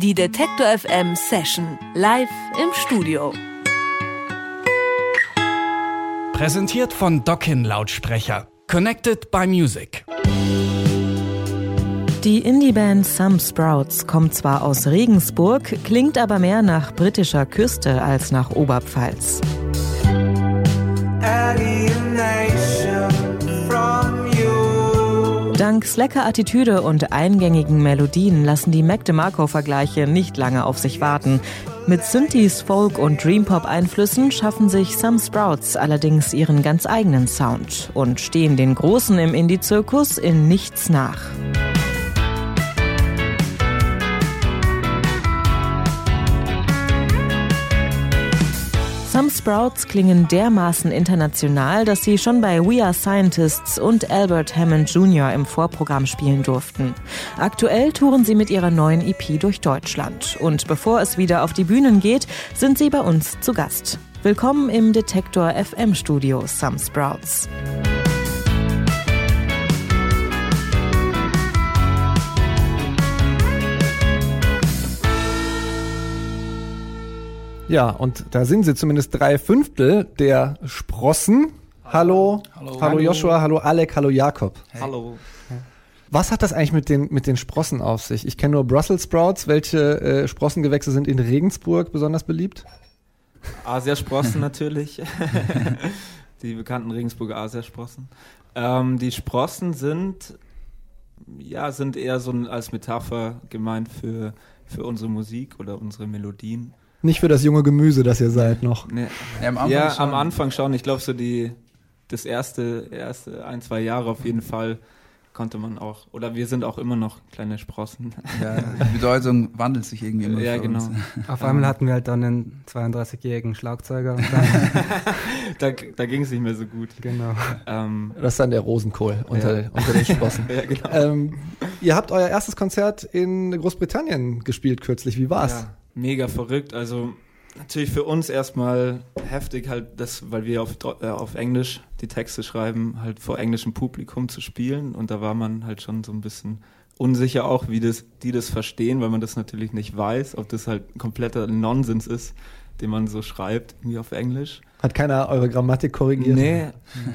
Die Detektor FM Session live im Studio. Präsentiert von Dockin Lautsprecher. Connected by Music. Die Indie-Band Some Sprouts kommt zwar aus Regensburg, klingt aber mehr nach britischer Küste als nach Oberpfalz. Dank slacker Attitüde und eingängigen Melodien lassen die Mac DeMarco-Vergleiche nicht lange auf sich warten. Mit Synthes, Folk und Dreampop-Einflüssen schaffen sich Some Sprouts allerdings ihren ganz eigenen Sound und stehen den Großen im Indie-Zirkus in nichts nach. Some Sprouts klingen dermaßen international, dass sie schon bei We Are Scientists und Albert Hammond Jr. im Vorprogramm spielen durften. Aktuell touren sie mit ihrer neuen EP durch Deutschland. Und bevor es wieder auf die Bühnen geht, sind sie bei uns zu Gast. Willkommen im Detektor FM Studio Some Sprouts. Ja, und da sind sie zumindest drei Fünftel der Sprossen. Hallo, hallo, hallo Joshua, hallo Alec, hallo Jakob. Hey. Hallo. Was hat das eigentlich mit den, mit den Sprossen auf sich? Ich kenne nur Brussels Sprouts. Welche äh, Sprossengewächse sind in Regensburg besonders beliebt? Asiasprossen natürlich. die bekannten Regensburger Asiasprossen. Ähm, die Sprossen sind, ja, sind eher so als Metapher gemeint für, für unsere Musik oder unsere Melodien. Nicht für das junge Gemüse, das ihr seid noch. Nee. Ja, am Anfang, ja, schon. Am Anfang schon. Ich glaube, so die das erste, erste ein, zwei Jahre auf jeden Fall konnte man auch, oder wir sind auch immer noch kleine Sprossen. Ja, die Bedeutung wandelt sich irgendwie immer. Ja, genau. Uns. Auf einmal hatten wir halt dann einen 32-jährigen Schlagzeuger. da da ging es nicht mehr so gut. Genau. Ähm, das ist dann der Rosenkohl unter, ja. unter den Sprossen. ja, genau. Ähm, ihr habt euer erstes Konzert in Großbritannien gespielt kürzlich. Wie war's? Ja mega verrückt. Also natürlich für uns erstmal heftig, halt das, weil wir auf, äh, auf Englisch die Texte schreiben, halt vor englischem Publikum zu spielen. Und da war man halt schon so ein bisschen unsicher auch, wie das, die das verstehen, weil man das natürlich nicht weiß, ob das halt kompletter Nonsens ist, den man so schreibt, irgendwie auf Englisch. Hat keiner eure Grammatik korrigiert? Nee,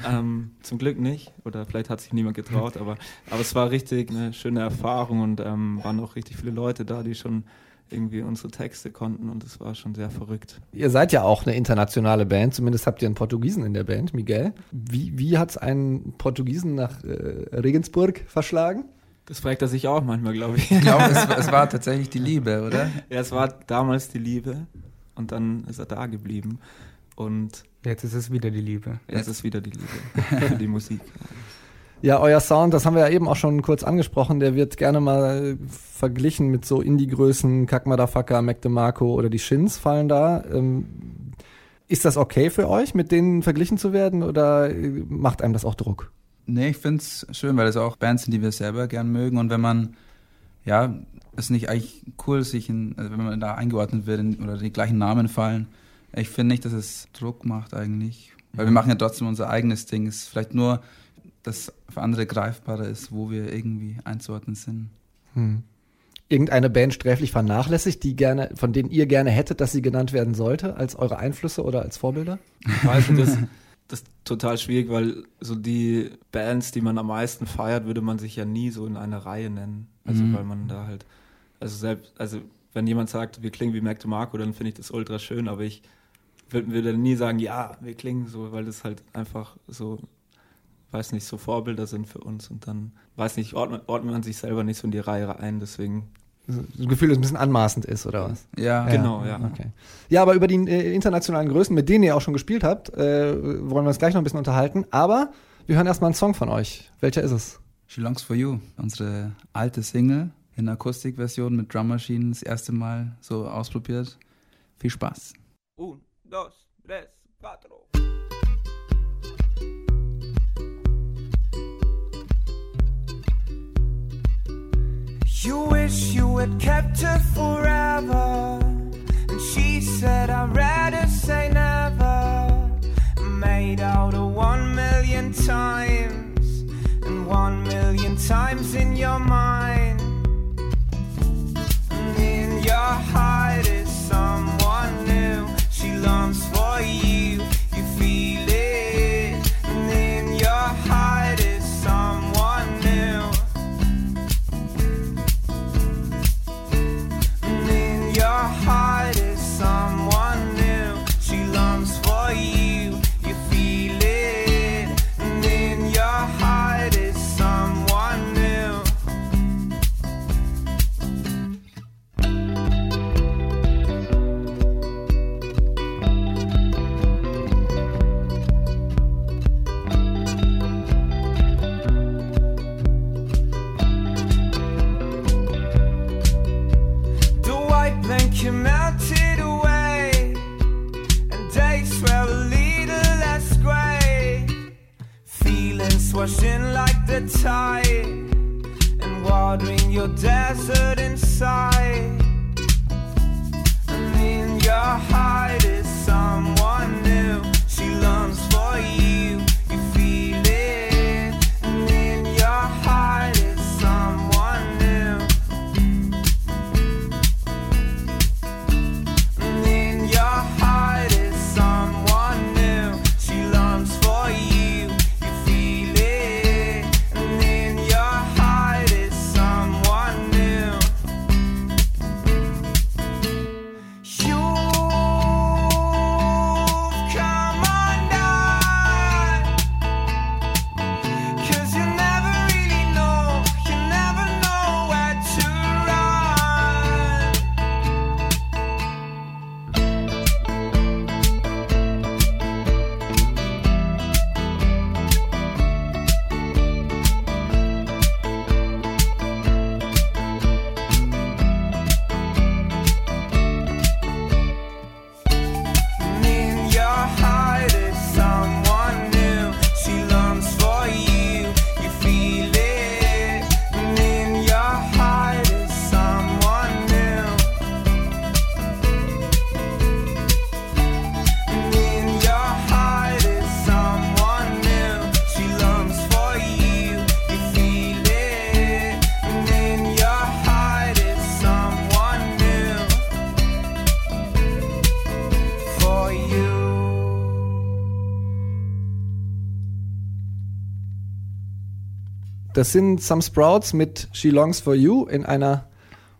ähm, zum Glück nicht. Oder vielleicht hat sich niemand getraut, aber, aber es war richtig eine schöne Erfahrung und ähm, waren auch richtig viele Leute da, die schon irgendwie unsere Texte konnten und es war schon sehr verrückt. Ihr seid ja auch eine internationale Band, zumindest habt ihr einen Portugiesen in der Band, Miguel. Wie, wie hat es einen Portugiesen nach äh, Regensburg verschlagen? Das fragt er sich auch manchmal, glaube ich. Ich glaube, es, es, war tatsächlich die Liebe, oder? Ja, es war damals die Liebe und dann ist er da geblieben. Und jetzt ist es wieder die Liebe. Jetzt, jetzt ist es wieder die Liebe für die Musik. Ja, euer Sound, das haben wir ja eben auch schon kurz angesprochen, der wird gerne mal verglichen mit so Indie-Größen, Kack Motherfucker, Mac DeMarco oder die Shins fallen da. Ähm, ist das okay für euch, mit denen verglichen zu werden oder macht einem das auch Druck? Nee, ich finde es schön, weil das auch Bands sind, die wir selber gern mögen und wenn man, ja, ist nicht eigentlich cool, sich in, also wenn man da eingeordnet wird in, oder die gleichen Namen fallen. Ich finde nicht, dass es Druck macht eigentlich, weil wir machen ja trotzdem unser eigenes Ding. Es ist vielleicht nur das für andere greifbarer ist, wo wir irgendwie einzuordnen sind. Hm. Irgendeine Band sträflich vernachlässigt, die gerne, von denen ihr gerne hättet, dass sie genannt werden sollte, als eure Einflüsse oder als Vorbilder? Also das, das ist total schwierig, weil so die Bands, die man am meisten feiert, würde man sich ja nie so in eine Reihe nennen. Also mhm. weil man da halt, also selbst, also wenn jemand sagt, wir klingen wie Mac DeMarco, dann finde ich das ultra schön, aber ich würde nie sagen, ja, wir klingen so, weil das halt einfach so weiß nicht, so Vorbilder sind für uns und dann, weiß nicht, ordnet, ordnet man sich selber nicht so in die Reihe ein, deswegen das Gefühl, dass es ein bisschen anmaßend ist, oder was? Ja, genau, ja. Okay. Ja, aber über die äh, internationalen Größen, mit denen ihr auch schon gespielt habt, äh, wollen wir uns gleich noch ein bisschen unterhalten. Aber wir hören erstmal einen Song von euch. Welcher ist es? She Longs for You, unsere alte Single in Akustikversion mit Drum Machine, das erste Mal so ausprobiert. Viel Spaß. Un, dos, tres, cuatro. You wish you had kept her forever. And she said, I'd rather say never. Made out of one million times, and one million times in Feelings washing like the tide. And watering your desert inside. And in your heart is someone new. She longs for you. Das sind Some Sprouts mit She Longs for You in einer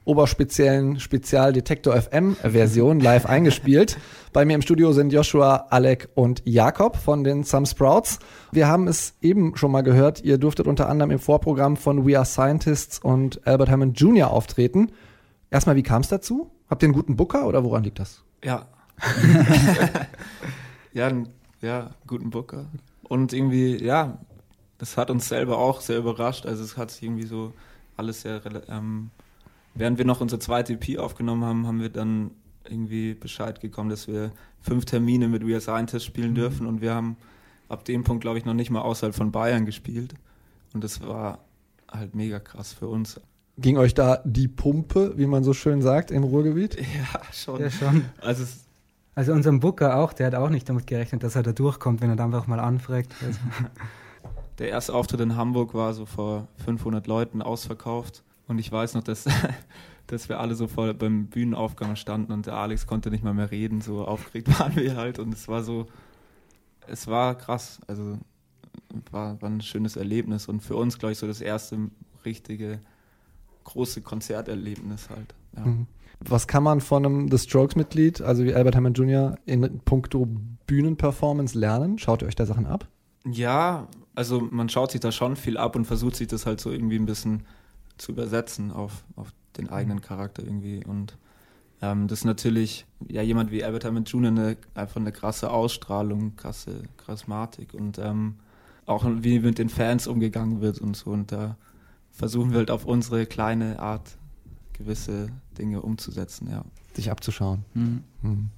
oberspeziellen Spezialdetektor FM Version live eingespielt. Bei mir im Studio sind Joshua, Alec und Jakob von den Some Sprouts. Wir haben es eben schon mal gehört, ihr durftet unter anderem im Vorprogramm von We Are Scientists und Albert Hammond Jr. auftreten. Erstmal, wie kam es dazu? Habt ihr einen guten Booker oder woran liegt das? Ja. ja, einen, ja, guten Booker. Und irgendwie, ja, das hat uns selber auch sehr überrascht. Also es hat sich irgendwie so alles sehr, ähm, während wir noch unsere zweite EP aufgenommen haben, haben wir dann irgendwie Bescheid gekommen, dass wir fünf Termine mit We Are Scientists spielen dürfen und wir haben ab dem Punkt, glaube ich, noch nicht mal außerhalb von Bayern gespielt. Und das war halt mega krass für uns. Ging euch da die Pumpe, wie man so schön sagt, im Ruhrgebiet? Ja, schon. Ja, schon. Also es, Also unserem Booker auch, der hat auch nicht damit gerechnet, dass er da durchkommt, wenn er dann einfach mal anfragt. Also, Der erste Auftritt in Hamburg war so vor 500 Leuten ausverkauft. Und ich weiß noch, dass, dass wir alle so vor beim Bühnenaufgang standen und der Alex konnte nicht mal mehr reden. So aufgeregt waren wir halt. Und es war so, es war krass. Also war, war ein schönes Erlebnis. Und für uns, glaube ich, so das erste richtige große Konzerterlebnis halt. Ja. Mhm. Was kann man von einem The Strokes-Mitglied, also wie Albert Hammond Jr., in puncto Bühnenperformance lernen? Schaut ihr euch da Sachen ab? Ja, also man schaut sich da schon viel ab und versucht sich das halt so irgendwie ein bisschen zu übersetzen auf, auf den eigenen Charakter irgendwie. Und ähm, das ist natürlich, ja, jemand wie Albert Hammond Jr. Eine, einfach eine krasse Ausstrahlung, krasse Charismatik und ähm, auch wie mit den Fans umgegangen wird und so. Und da versuchen wir halt auf unsere kleine Art gewisse Dinge umzusetzen, ja. Sich abzuschauen. Mhm. Hm.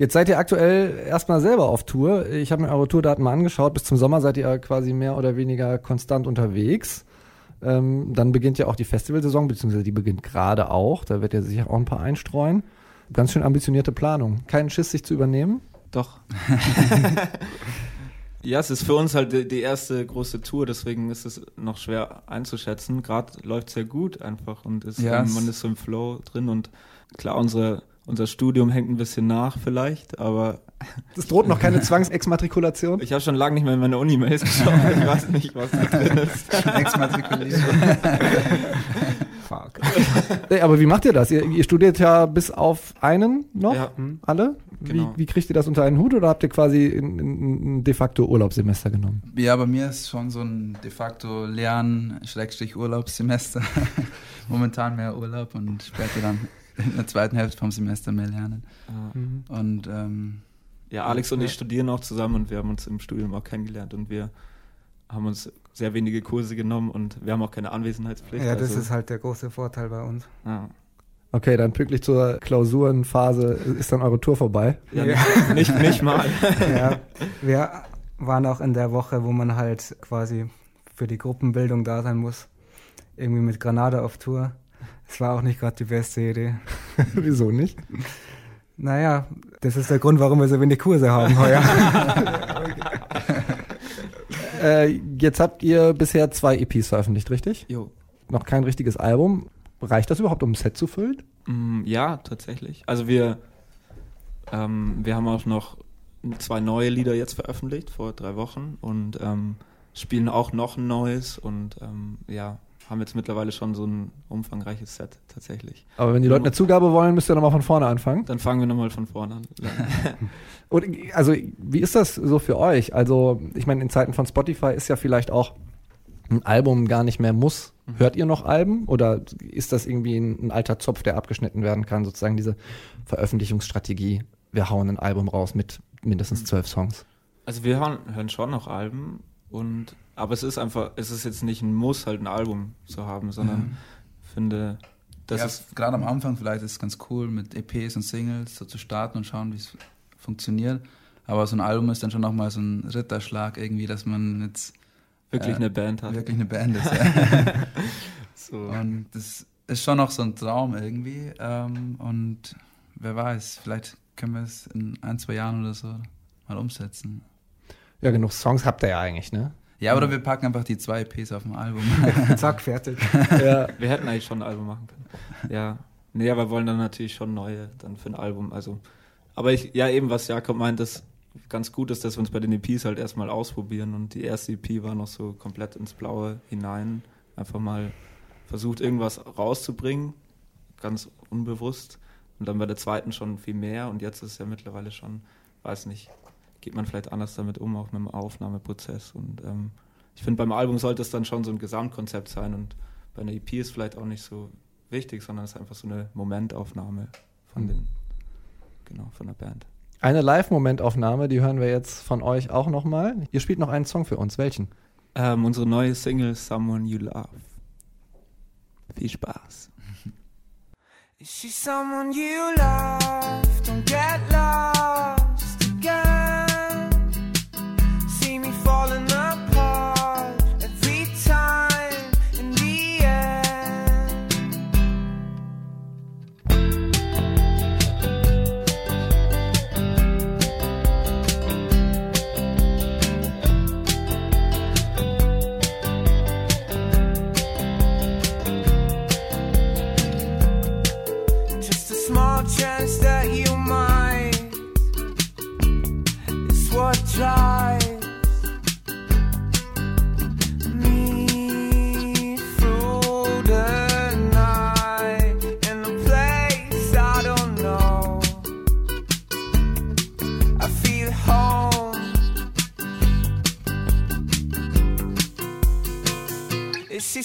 Jetzt seid ihr aktuell erstmal selber auf Tour. Ich habe mir eure Tourdaten mal angeschaut. Bis zum Sommer seid ihr quasi mehr oder weniger konstant unterwegs. Ähm, dann beginnt ja auch die Festivalsaison, beziehungsweise die beginnt gerade auch. Da wird ihr sicher auch ein paar einstreuen. Ganz schön ambitionierte Planung. Keinen Schiss, sich zu übernehmen? Doch. ja, es ist für uns halt die, die erste große Tour, deswegen ist es noch schwer einzuschätzen. Gerade läuft es sehr gut einfach und ist, Ja, ähm, es- man ist so im Flow drin und klar, unsere, unser Studium hängt ein bisschen nach vielleicht, aber Es droht noch keine Zwangsexmatrikulation. ich habe schon lange nicht mehr in meine Uni-Mails geschaut. Ich weiß nicht, was da drin ist. Exmatrikuliert. fuck. Ey, aber wie macht ihr das? Ihr, ihr studiert ja bis auf einen noch? Ja, Alle? Genau. Wie, wie kriegt ihr das unter einen Hut oder habt ihr quasi ein, ein, ein de facto Urlaubssemester genommen? Ja, bei mir ist schon so ein de facto Lern-, Schrägstrich Urlaubssemester. Momentan mehr Urlaub und später dann in der zweiten Hälfte vom Semester mehr lernen. ja. Und ähm, ja, Alex und ich studieren auch zusammen und wir haben uns im Studium auch kennengelernt und wir haben uns sehr wenige Kurse genommen und wir haben auch keine Anwesenheitspflicht. Ja, das also, ist halt der große Vorteil bei uns. ja. Okay, dann pünktlich zur Klausurenphase ist dann eure Tour vorbei. Ja, Nicht, nicht, nicht mal. ja, wir waren auch in der Woche, wo man halt quasi für die Gruppenbildung da sein muss, irgendwie mit Granada auf Tour. Es war auch nicht gerade die beste Idee. Wieso nicht? Naja, das ist der Grund, warum wir so wenig Kurse haben heuer. Äh, jetzt habt ihr bisher zwei EPs veröffentlicht, richtig? Jo. Noch kein richtiges Album. Reicht das überhaupt, um ein Set zu füllen? Mm, Ja, tatsächlich. Also wir, ähm, wir haben auch noch zwei neue Lieder jetzt veröffentlicht vor drei Wochen und ähm, spielen auch noch ein neues und ähm, ja, haben jetzt mittlerweile schon so ein umfangreiches Set tatsächlich. Aber wenn die Leute eine Zugabe wollen, müsst ihr nochmal von vorne anfangen. Dann fangen wir nochmal von vorne an. Und also, wie ist das so für euch? Also, ich meine, in Zeiten von Spotify ist ja vielleicht auch ein Album gar nicht mehr muss. Hört ihr noch Alben oder ist das irgendwie ein, ein alter Zopf, der abgeschnitten werden kann, sozusagen diese Veröffentlichungsstrategie? Wir hauen ein Album raus mit mindestens zwölf Songs. Also wir hören, hören schon noch Alben und aber es ist einfach, es ist jetzt nicht ein Muss, halt ein Album zu haben, sondern finde, das ja, ist gerade am Anfang vielleicht ist es ganz cool, mit EPs und Singles so zu starten und schauen, wie es funktioniert. Aber so ein Album ist dann schon nochmal so ein Ritterschlag irgendwie, dass man jetzt wirklich äh, eine Band hat. wirklich eine Band ist. Ja. So. und das ist schon noch so ein Traum irgendwie. Ähm, und wer weiß, vielleicht können wir es in ein, zwei Jahren oder so mal umsetzen. Ja, genug Songs habt ihr ja eigentlich, ne? Ja, oder wir packen einfach die zwei EPs auf dem Album. Zack, fertig. ja. Wir hätten eigentlich schon ein Album machen können. Ja. Nee, aber wir wollen dann natürlich schon neue dann für ein Album. Also, aber ich, ja, eben, was Jakob meint, ist ganz gut ist, dass wir uns bei den EPs halt erstmal ausprobieren. Und die erste EP war noch so komplett ins Blaue hinein. Einfach mal versucht, irgendwas rauszubringen, ganz unbewusst. Und dann bei der zweiten schon viel mehr. Und jetzt ist es ja mittlerweile schon, weiß nicht, geht man vielleicht anders damit um, auch mit dem Aufnahmeprozess. Und ähm, ich finde, beim Album sollte es dann schon so ein Gesamtkonzept sein. Und bei einer EP ist vielleicht auch nicht so wichtig, sondern es ist einfach so eine Momentaufnahme von den, genau, von der Band. Eine Live-Momentaufnahme, die hören wir jetzt von euch auch nochmal. Ihr spielt noch einen Song für uns. Welchen? Ähm, unsere neue Single Someone You Love. Viel Spaß. Is she someone you love? Don't get lost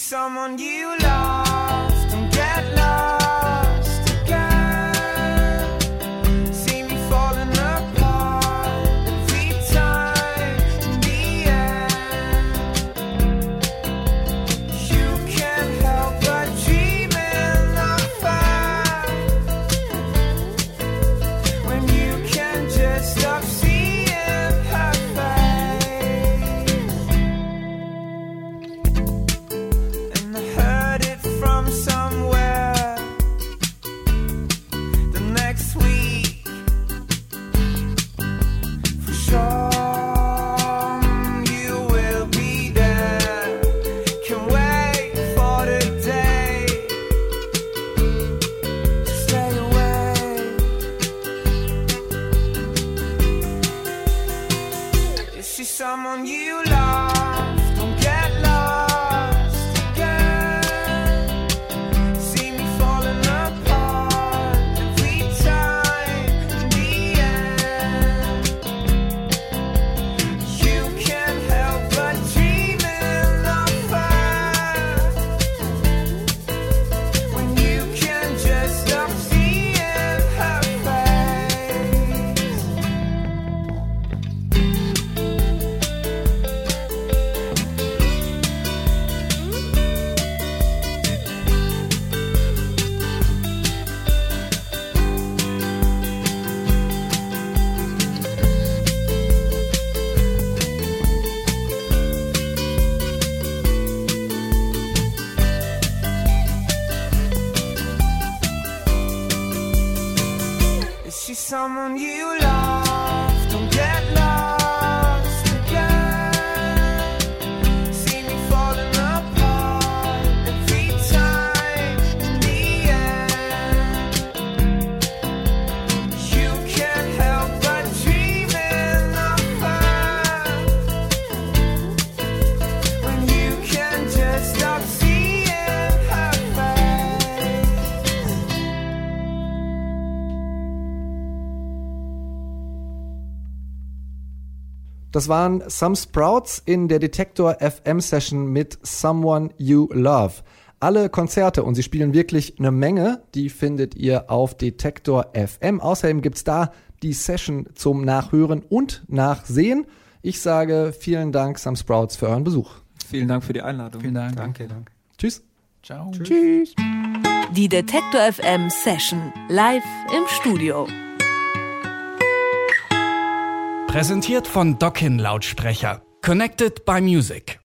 someone you lost? I'm on you Das waren Some Sprouts in der Detektor FM Session mit Someone You Love. Alle Konzerte und sie spielen wirklich eine Menge, die findet ihr auf Detektor FM. Außerdem gibt's da die Session zum Nachhören und Nachsehen. Ich sage vielen Dank, Some Sprouts, für euren Besuch. Vielen Dank für die Einladung. Vielen Dank. Danke, danke. Tschüss. Ciao. Tschüss. Die Detektor FM Session live im Studio. Präsentiert von Dockin Lautsprecher. Connected by Music.